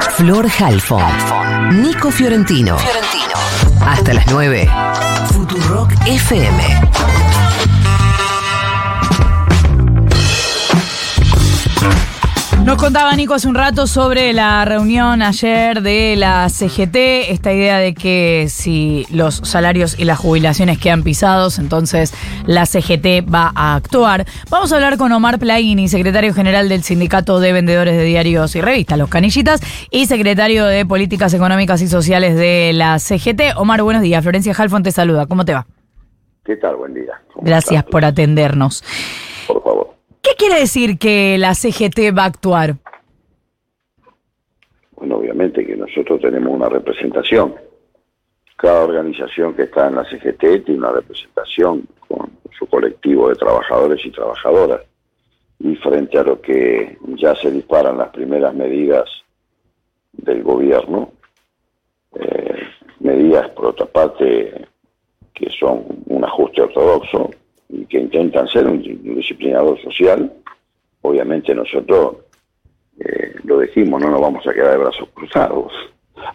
Flor Halfon. Nico Fiorentino. Hasta las 9. Futurock FM. Nos contaba Nico hace un rato sobre la reunión ayer de la CGT, esta idea de que si los salarios y las jubilaciones quedan pisados, entonces la CGT va a actuar. Vamos a hablar con Omar Plaini, secretario general del Sindicato de Vendedores de Diarios y Revistas, Los Canillitas, y secretario de Políticas Económicas y Sociales de la CGT. Omar, buenos días. Florencia Halfon te saluda. ¿Cómo te va? ¿Qué tal? Buen día. Gracias por atendernos. Por favor. ¿Qué quiere decir que la CGT va a actuar? Bueno, obviamente que nosotros tenemos una representación. Cada organización que está en la CGT tiene una representación con su colectivo de trabajadores y trabajadoras. Y frente a lo que ya se disparan las primeras medidas del gobierno, eh, medidas por otra parte que son un ajuste ortodoxo, que intentan ser un, disciplinador social, obviamente nosotros eh, lo decimos, no nos vamos a quedar de brazos cruzados.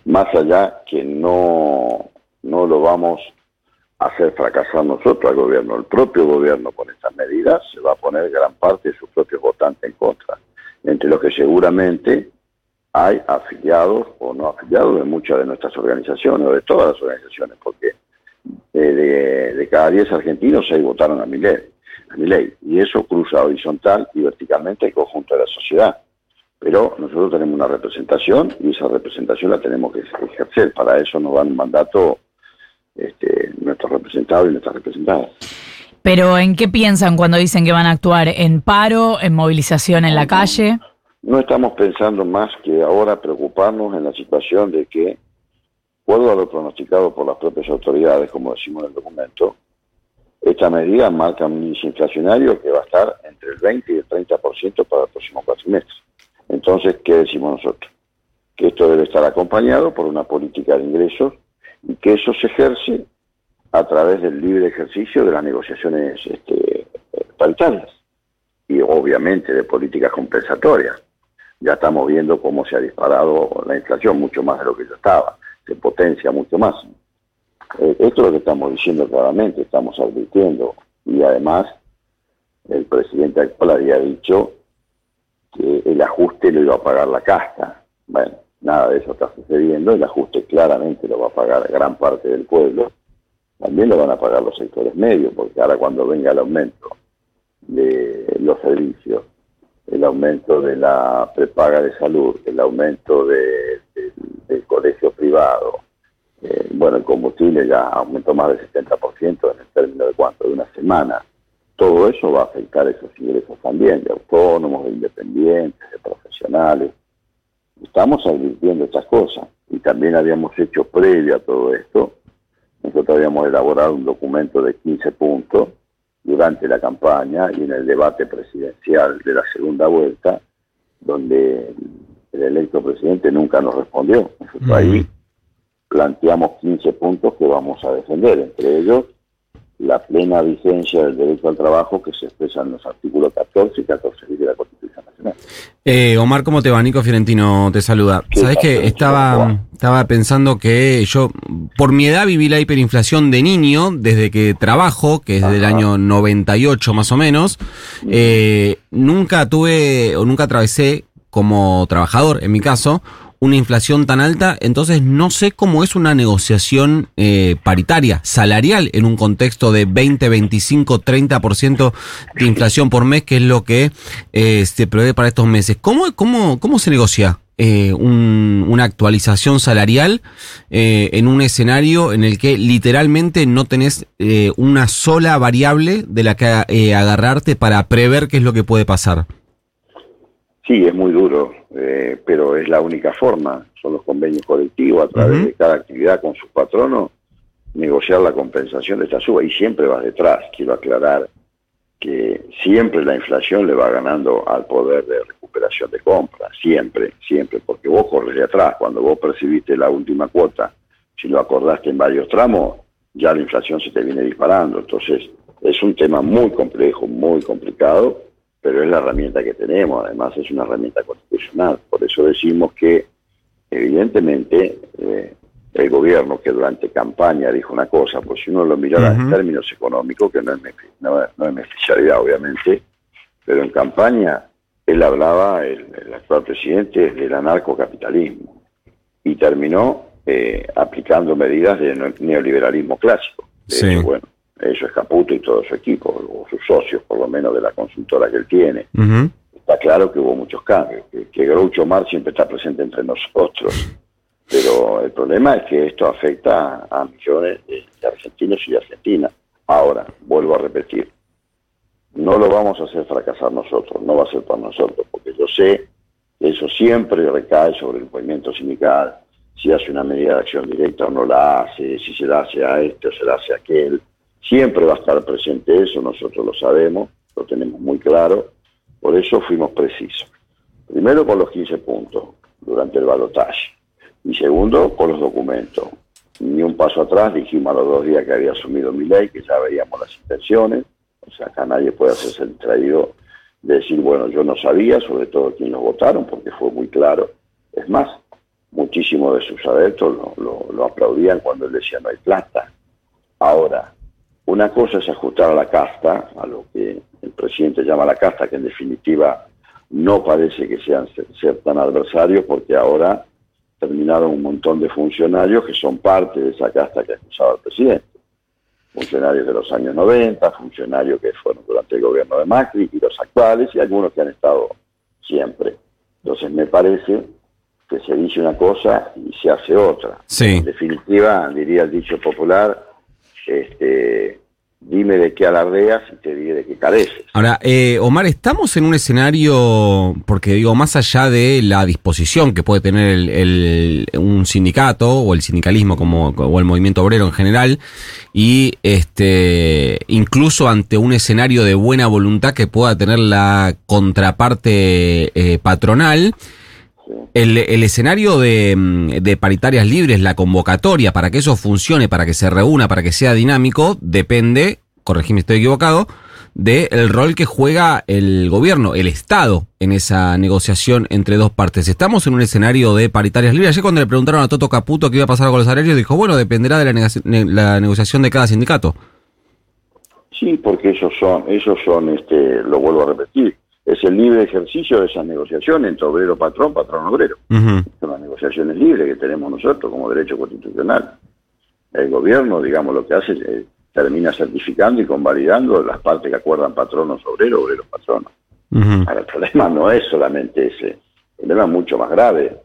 Más allá que no, no lo vamos a hacer fracasar nosotros al gobierno. El propio gobierno con estas medidas se va a poner gran parte de sus propios votantes en contra, entre los que seguramente hay afiliados o no afiliados de muchas de nuestras organizaciones o de todas las organizaciones, porque de, de, cada 10 argentinos, 6 votaron a mi, ley, a mi ley. Y eso cruza horizontal y verticalmente el conjunto de la sociedad. Pero nosotros tenemos una representación y esa representación la tenemos que ejercer. Para eso nos dan un mandato este, nuestros representados y nuestras representadas. Pero ¿en qué piensan cuando dicen que van a actuar? ¿En paro? ¿En movilización en la calle? No estamos pensando más que ahora preocuparnos en la situación de que acuerdo a lo pronosticado por las propias autoridades, como decimos en el documento, esta medida marca un índice inflacionario que va a estar entre el 20 y el 30% para el próximo cuatrimestre. Entonces, ¿qué decimos nosotros? Que esto debe estar acompañado por una política de ingresos y que eso se ejerce a través del libre ejercicio de las negociaciones este, paritarias y obviamente de políticas compensatorias. Ya estamos viendo cómo se ha disparado la inflación mucho más de lo que ya estaba se potencia mucho más. Eh, esto es lo que estamos diciendo claramente, estamos advirtiendo. Y además, el presidente actual había dicho que el ajuste lo iba a pagar la casta. Bueno, nada de eso está sucediendo, el ajuste claramente lo va a pagar gran parte del pueblo, también lo van a pagar los sectores medios, porque ahora cuando venga el aumento de los servicios, el aumento de la prepaga de salud, el aumento de, del colegio privado, eh, bueno, el combustible ya aumentó más del 70% en el término de cuánto, de una semana. Todo eso va a afectar esos ingresos también, de autónomos, de independientes, de profesionales. Estamos advirtiendo estas cosas y también habíamos hecho previo a todo esto, nosotros habíamos elaborado un documento de 15 puntos durante la campaña y en el debate presidencial de la segunda vuelta, donde el electo presidente nunca nos respondió. Nosotros ahí planteamos 15 puntos que vamos a defender, entre ellos la plena vigencia del derecho al trabajo que se expresa en los artículos 14 y 14 de la Constitución Nacional. Eh, Omar, ¿cómo te va? Nico Fiorentino te saluda. Sabes que estaba, estaba pensando que yo, por mi edad, viví la hiperinflación de niño, desde que trabajo, que es del año 98 más o menos. Eh, nunca tuve o nunca atravesé como trabajador, en mi caso, una inflación tan alta, entonces no sé cómo es una negociación eh, paritaria, salarial, en un contexto de 20, 25, 30% de inflación por mes, que es lo que eh, se prevé para estos meses. ¿Cómo, cómo, cómo se negocia eh, una actualización salarial en un escenario en el que literalmente no tenés una sola variable de la que agarrarte para prever qué es lo que puede pasar? Sí, es muy duro, eh, pero es la única forma. Son los convenios colectivos a través de cada actividad con sus patronos, negociar la compensación de esta suba y siempre vas detrás. Quiero aclarar que siempre la inflación le va ganando al poder de recuperación de compra, siempre, siempre, porque vos corres de atrás. Cuando vos percibiste la última cuota, si lo acordaste en varios tramos, ya la inflación se te viene disparando. Entonces, es un tema muy complejo, muy complicado pero es la herramienta que tenemos, además es una herramienta constitucional. Por eso decimos que evidentemente eh, el gobierno que durante campaña dijo una cosa, pues si uno lo mirara en términos económicos, que no es, mi, no, es mi especialidad obviamente, pero en campaña él hablaba, el, actual presidente, del anarcocapitalismo y terminó eh, aplicando medidas de neoliberalismo clásico. sí. bueno, eso es Caputo y todo su equipo, o sus socios por lo menos de la consultora que él tiene. Está claro que hubo muchos cambios, que, que Groucho Marx siempre está presente entre nosotros. Pero el problema es que esto afecta a millones de, argentinos y de argentinas. Ahora, vuelvo a repetir, no lo vamos a hacer fracasar nosotros, no va a ser para nosotros, porque yo sé que eso siempre recae sobre el movimiento sindical, si hace una medida de acción directa o no la hace, si se la hace a este o se la hace a aquel, siempre va a estar presente eso, nosotros lo sabemos, lo tenemos muy claro, por eso fuimos precisos. Primero con los 15 puntos durante el balotaje y segundo, con los documentos. Ni un paso atrás, dijimos a los dos días que había asumido mi ley, que ya veíamos las intenciones. O sea, acá nadie puede hacerse el traído de decir, bueno, yo no sabía, sobre todo quién los votaron, porque fue muy claro. Es más, muchísimos de sus adeptos lo, lo aplaudían cuando él decía no hay plata. Ahora, una cosa es ajustar a la casta, a lo que el presidente llama la casta, que en definitiva no parece que sean ser tan adversarios, porque ahora terminaron un montón de funcionarios que son parte de esa casta que acusaba al presidente. Funcionarios de los años 90, funcionarios que fueron durante el gobierno de Macri y los actuales y algunos que han estado siempre. Entonces me parece que se dice una cosa y se hace otra. En definitiva, diría el dicho popular, este, dime de qué alardeas y te diré de qué careces. Ahora, eh, Omar, estamos en un escenario, porque digo, más allá de la disposición que puede tener el, un sindicato o el sindicalismo como o el movimiento obrero en general, y este incluso ante un escenario de buena voluntad que pueda tener la contraparte eh, patronal, el, el, escenario de, de, paritarias libres, la convocatoria, para que eso funcione, para que se reúna, para que sea dinámico, depende, corregime si estoy equivocado, del rol que juega el gobierno, el Estado, en esa negociación entre dos partes. Estamos en un escenario de paritarias libres. Ayer cuando le preguntaron a Toto Caputo qué iba a pasar con los salarios, dijo, bueno, dependerá de la, la negociación de cada sindicato. Sí, porque esos son, esos son, este, lo vuelvo a repetir, es el libre ejercicio de esas negociaciones entre obrero patrón, patrón obrero. Son las negociaciones libres que tenemos nosotros como derecho constitucional. El gobierno, digamos, lo que hace es eh, termina certificando y convalidando las partes que acuerdan patronos obreros, obreros patronos. Ahora, el problema no es solamente ese, el problema es mucho más grave.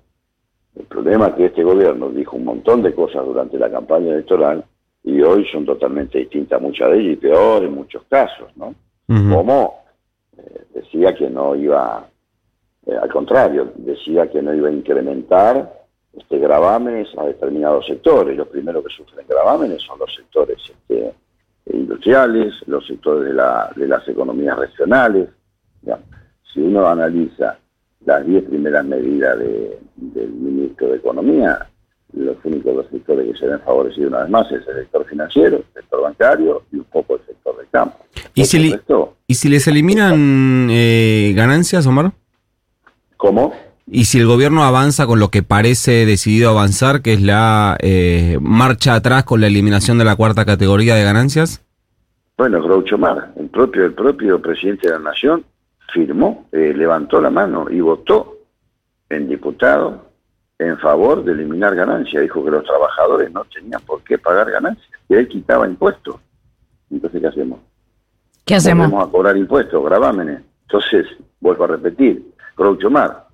El problema es que este gobierno dijo un montón de cosas durante la campaña electoral y hoy son totalmente distintas muchas de ellas y peor en muchos casos, ¿no? Como eh, decía que no iba, eh, al contrario, decía que no iba a incrementar este gravámenes a determinados sectores. Los primeros que sufren gravámenes son los sectores este, industriales, los sectores de, la, de las economías regionales. Si uno analiza las 10 primeras medidas del ministro de Economía, los únicos dos sectores que se ven favorecidos una vez más es el sector financiero, el sector bancario y un poco el sector del campo. ¿Y si, ¿Y si les eliminan eh, ganancias, Omar? ¿Cómo? ¿Y si el gobierno avanza con lo que parece decidido avanzar, que es la eh, marcha atrás con la eliminación de la cuarta categoría de ganancias? Bueno, Groucho Mar, el propio, el propio presidente de la Nación, firmó, eh, levantó la mano y votó en diputado en favor de eliminar ganancias. Dijo que los trabajadores no tenían por qué pagar ganancias, que él quitaba impuestos. Entonces, ¿qué hacemos? ¿Qué hacemos? Vamos a cobrar impuestos, gravámenes. Entonces, vuelvo a repetir, Groucho Mar,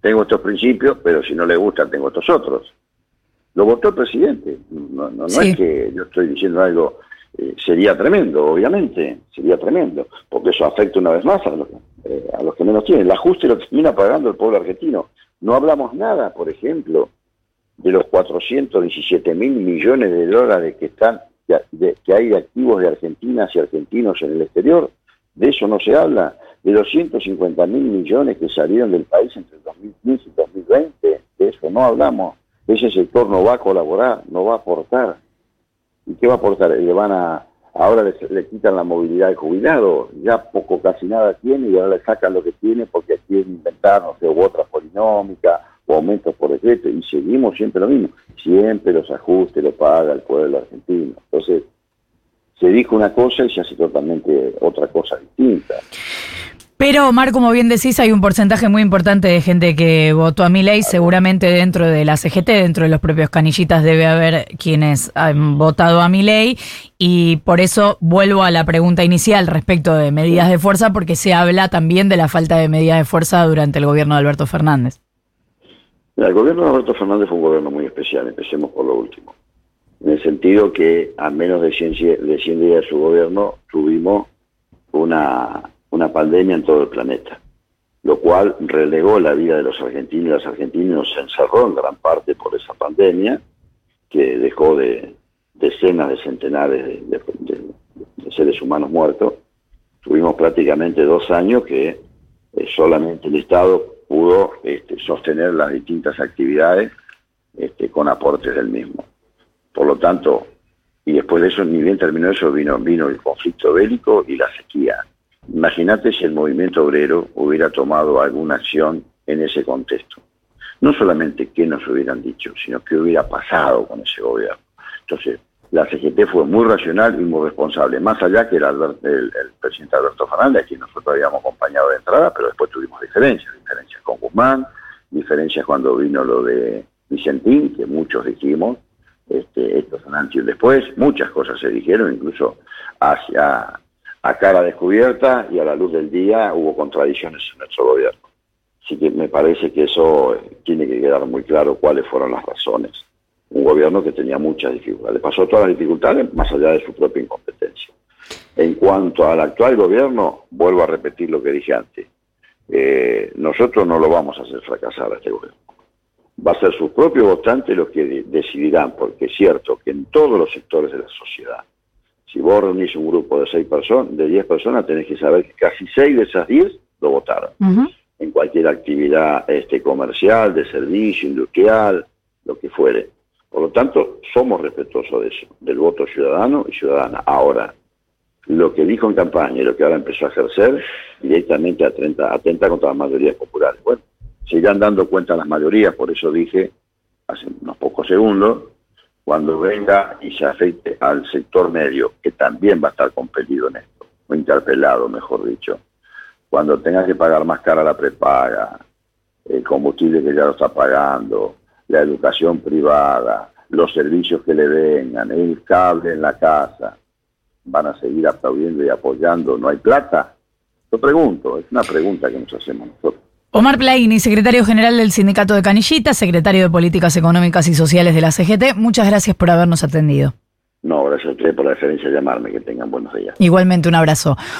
tengo estos principios, pero si no le gustan, tengo estos otros. Lo votó el presidente. No, no, es que yo estoy diciendo algo, eh, sería tremendo, obviamente, sería tremendo, porque eso afecta una vez más a los, eh, a los que menos tienen. El ajuste lo termina pagando el pueblo argentino. No hablamos nada, por ejemplo, de los 417 mil millones de dólares que están que hay de activos de argentinas y argentinos en el exterior, de eso no se habla, de los 150 mil millones que salieron del país entre el 2015 y 2020, de eso no hablamos, ese sector no va a colaborar, no va a aportar. ¿Y qué va a aportar? Le van a, ahora le, quitan la movilidad de jubilado, ya poco casi nada tiene y ahora le sacan lo que tiene porque quieren inventar, no sé, u otra polinómica, aumentos por decreto, y seguimos siempre lo mismo. Siempre los ajustes lo paga el pueblo argentino. Entonces, se dijo una cosa y se hace totalmente otra cosa distinta. Pero, Omar, como bien decís, hay un porcentaje muy importante de gente que votó a mi ley. Seguramente dentro de la CGT, dentro de los propios canillitas, debe haber quienes han votado a mi ley. Y por eso vuelvo a la pregunta inicial respecto de medidas de fuerza, porque se habla también de la falta de medidas de fuerza durante el gobierno de Alberto Fernández. El gobierno de Alberto Fernández fue un gobierno muy especial. Empecemos por lo último. En el sentido que a menos de 100, de 100 días de su gobierno tuvimos una una pandemia en todo el planeta, lo cual relegó la vida de los argentinos y las argentinas, se encerró en gran parte por esa pandemia, que dejó de decenas de centenares de, seres humanos muertos. Tuvimos prácticamente dos años que eh, solamente el Estado pudo este, sostener las distintas actividades este, con aportes del mismo. Por lo tanto, y después de eso, ni bien terminó eso, vino, vino el conflicto bélico y la sequía. Imagínate si el movimiento obrero hubiera tomado alguna acción en ese contexto. No solamente qué nos hubieran dicho, sino qué hubiera pasado con ese gobierno. Entonces, la CGT fue muy racional y muy responsable, más allá que era el, presidente Alberto Fernández, a quien nosotros habíamos acompañado de entrada, pero después tuvimos diferencias, diferencias con Guzmán, diferencias cuando vino lo de Vicentín, que muchos dijimos, este, esto son antes y después, muchas cosas se dijeron, incluso hacia a cara descubierta y a la luz del día hubo contradicciones en nuestro gobierno. Así que me parece que eso tiene que quedar muy claro cuáles fueron las razones. Un gobierno que tenía muchas dificultades, pasó todas las dificultades más allá de su propia incompetencia. En cuanto al actual gobierno, vuelvo a repetir lo que dije antes. Eh, nosotros no lo vamos a hacer fracasar a este gobierno. Va a ser sus propios votantes los que decidirán, porque es cierto que en todos los sectores de la sociedad, si vos reunís un grupo de seis personas, de diez personas, tenés que saber que casi seis de esas diez lo votaron. En cualquier actividad este, comercial, de servicio, industrial, lo que fuere. Por lo tanto, somos respetuosos de eso, del voto ciudadano y ciudadana. Ahora, lo que dijo en campaña y lo que ahora empezó a ejercer, directamente atenta, contra las mayorías populares. Bueno, se dando cuenta las mayorías, por eso dije hace unos pocos segundos, cuando venga y se afecte al sector medio, que también va a estar compelido en esto, o interpelado, mejor dicho, cuando tenga que pagar más cara la prepaga, el combustible que ya lo está pagando, la educación privada, los servicios que le vengan, el cable en la casa, van a seguir aplaudiendo y apoyando, ¿no hay plata? Lo pregunto, es una pregunta que nos hacemos nosotros. Omar Plaini, secretario general del Sindicato de Canillita, secretario de Políticas Económicas y Sociales de la CGT, muchas gracias por habernos atendido. No, gracias a ustedes por la referencia de llamarme, que tengan buenos días. Igualmente un abrazo.